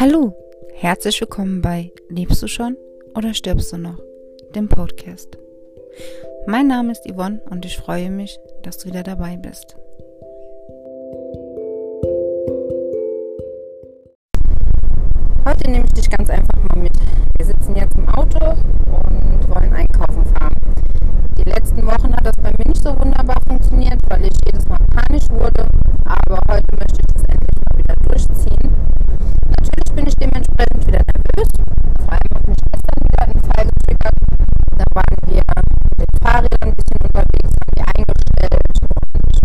Hallo, herzlich willkommen bei Lebst du schon oder stirbst du noch? Dem Podcast. Mein Name ist Yvonne und ich freue mich, dass du wieder dabei bist. Heute nehme ich dich ganz einfach mal mit. Wir sitzen jetzt im Auto und wollen einkaufen fahren. Die letzten Wochen hat das bei mir nicht so wunderbar funktioniert, weil ich jedes Mal panisch wurde. Aber heute möchte ich das endlich mal wieder durchziehen bin ich dementsprechend wieder nervös. Vor allem auch mich gestern wieder einen Fall getriggert. Da waren wir mit Fahrrädern ein bisschen unterwegs, haben die eingestellt und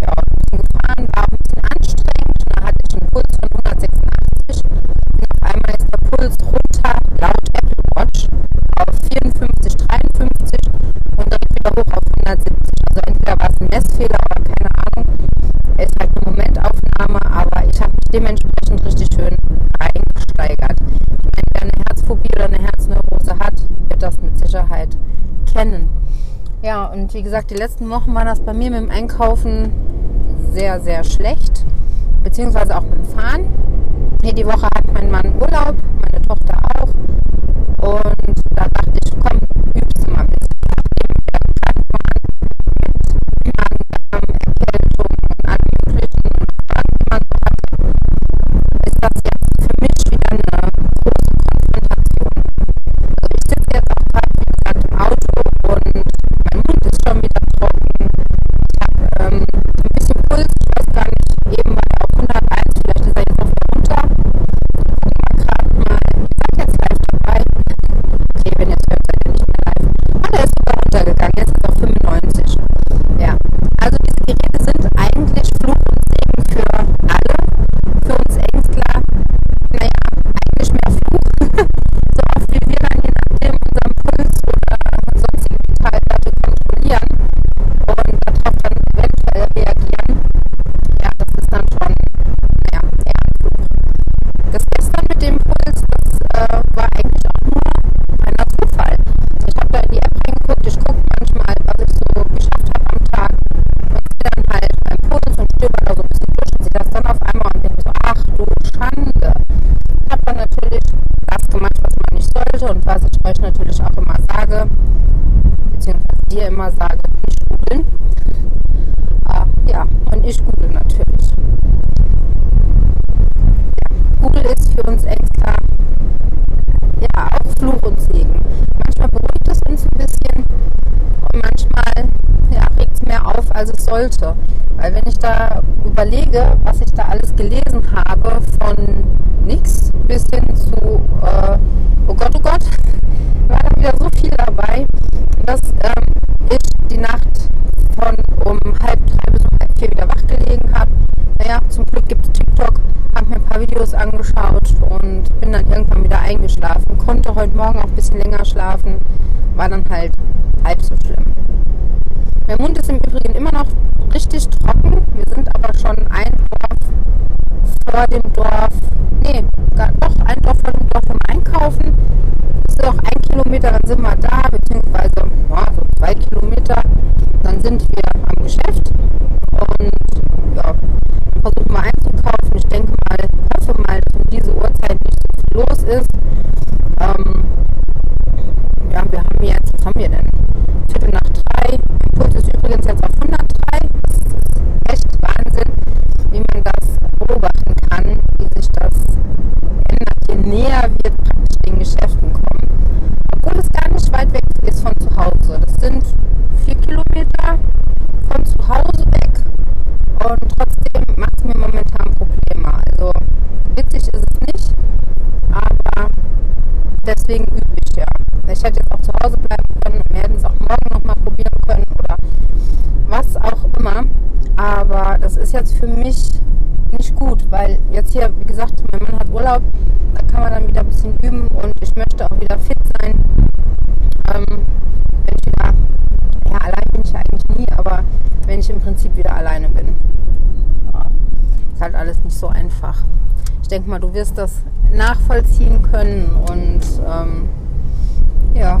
ja, ein bisschen gefahren, war ein bisschen anstrengend. Da hatte ich einen Puls von 186 und auf einmal ist der Puls runter, laut Apple Watch, auf 54, 53 und direkt wieder hoch auf 170. Also entweder war es ein Messfehler oder keine Ahnung. Es ist halt eine Momentaufnahme, aber ich habe mich dementsprechend richtig schön steigert. Wenn wer eine Herzphobie oder eine Herzneurose hat, wird das mit Sicherheit kennen. Ja, und wie gesagt, die letzten Wochen war das bei mir mit dem Einkaufen sehr, sehr schlecht, beziehungsweise auch mit dem Fahren. Hier die Woche hat mein Mann Urlaub, meine Tochter auch. Und dir immer sage, nicht googeln. Ah, ja, und ich google sollte. Weil wenn ich da überlege, was ich da alles gelesen habe, von nix bis hin zu, äh, oh Gott, oh Gott, war da wieder so viel dabei, dass ähm, ich die Nacht von um halb drei bis um halb vier wieder wach gelegen habe. Naja, zum Glück gibt es TikTok, habe mir ein paar Videos angeschaut und bin dann irgendwann wieder eingeschlafen. Konnte heute Morgen auch ein bisschen länger schlafen, war dann halt halb so schlimm. Der Mund ist im Übrigen immer noch richtig trocken. Wir sind aber schon ein Dorf vor dem Dorf, nee, doch ein Dorf vor dem Dorf im Einkaufen. Ist noch ein Kilometer, dann sind wir da, beziehungsweise ja, so zwei Kilometer. Dann sind wir am Geschäft und ja, versuchen wir einzukaufen. Ich denke mal, hoffe mal, dass um diese Uhrzeit nicht so viel los ist. Ähm, ja, wir haben jetzt, was haben wir denn? Viertel nach drei. Mein Puls ist übrigens jetzt auf 103. Das ist echt Wahnsinn, wie man das beobachten kann, wie sich das ändert, je näher wir praktisch den Geschäften kommen. Obwohl es gar nicht weit weg ist von zu Hause. Das sind vier Kilometer von zu Hause weg. Und trotzdem macht es mir momentan Probleme. Also witzig ist es nicht, aber deswegen übe ich ja. Ich hätte jetzt auch zu Hause bleiben können und wir hätten es auch morgen nochmal probieren können oder was auch immer. Aber das ist jetzt für mich nicht gut, weil jetzt hier, wie gesagt, mein Mann hat Urlaub, da kann man dann wieder ein bisschen üben und ich möchte auch wieder fit sein. Ähm, wenn ich wieder, ja, allein bin ich ja eigentlich nie, aber wenn ich im Prinzip wieder alleine bin. Ist halt alles nicht so einfach. Ich denke mal, du wirst das nachvollziehen können und ähm, ja.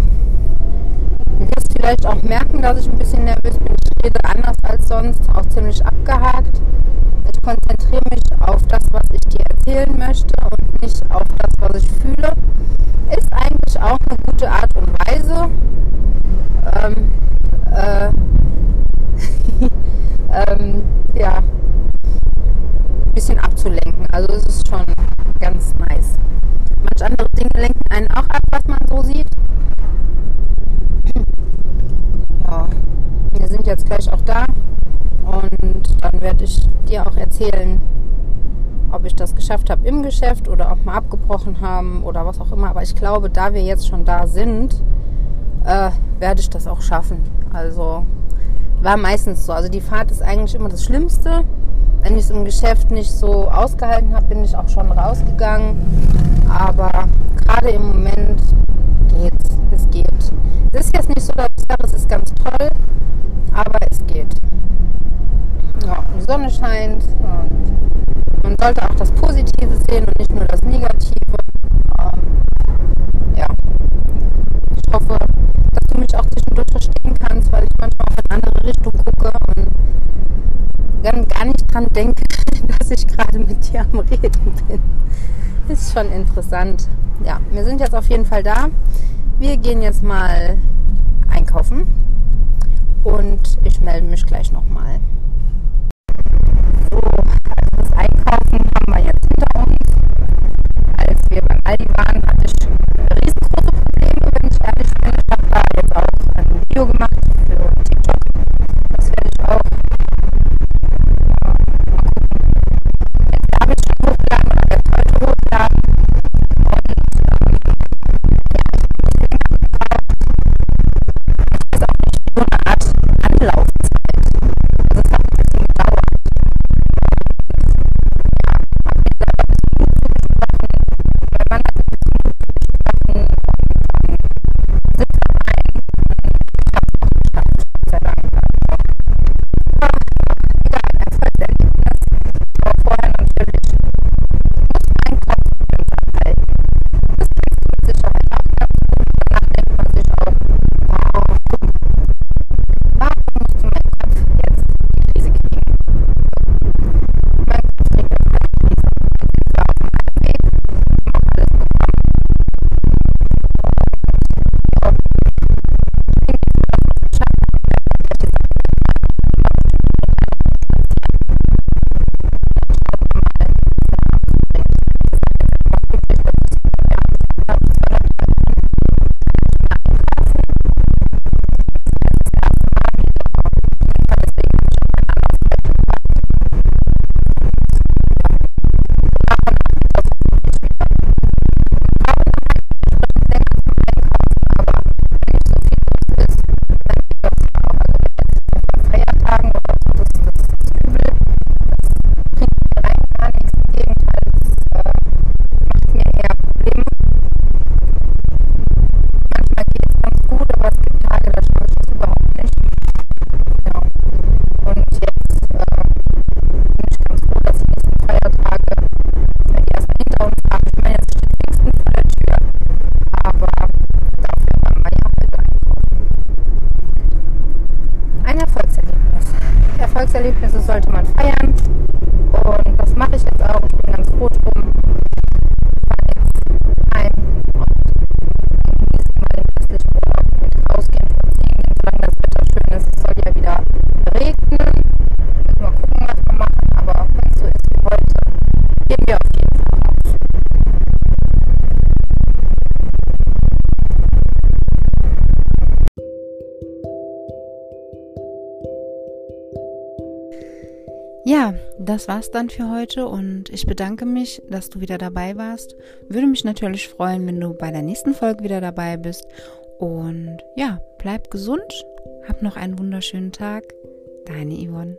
Wirst vielleicht auch merken, dass ich ein bisschen nervös bin. Ich rede anders als sonst, auch ziemlich abgehakt. Ich konzentriere mich auf das, was ich dir erzählen möchte und nicht auf das, was ich fühle. Ist eigentlich auch eine gute Art und Weise. Ähm, äh, ähm, ja, ein bisschen abzulenken. Also es ist schon ganz nice. Manch andere Dinge lenken einen auch ab, was man so sieht. Ja, wir sind jetzt gleich auch da und dann werde ich dir auch erzählen, ob ich das geschafft habe im Geschäft oder ob wir abgebrochen haben oder was auch immer. Aber ich glaube, da wir jetzt schon da sind, äh, werde ich das auch schaffen. Also war meistens so. Also die Fahrt ist eigentlich immer das Schlimmste. Wenn ich es im Geschäft nicht so ausgehalten habe, bin ich auch schon rausgegangen. Aber gerade im Moment geht's. Es geht. Es ist jetzt nicht so, dass ich sage, es ist ganz toll, aber es geht. Ja, die Sonne scheint. man sollte auch das Positive sehen und nicht nur das Negative. Ähm, ja, ich hoffe, dass du mich auch zwischendurch verstehen kannst, weil ich manchmal auch in andere Richtung gucke und dann gar nicht dran denke, dass ich gerade mit dir am Reden bin. Ist schon interessant. Ja, wir sind jetzt auf jeden Fall da. Wir gehen jetzt mal einkaufen und ich melde mich gleich nochmal. Erfolgserlebnisse sollte man feiern. Und das mache ich jetzt auch. Ich bin ganz froh drum. Das war's dann für heute und ich bedanke mich, dass du wieder dabei warst. Würde mich natürlich freuen, wenn du bei der nächsten Folge wieder dabei bist. Und ja, bleib gesund, hab noch einen wunderschönen Tag. Deine Yvonne.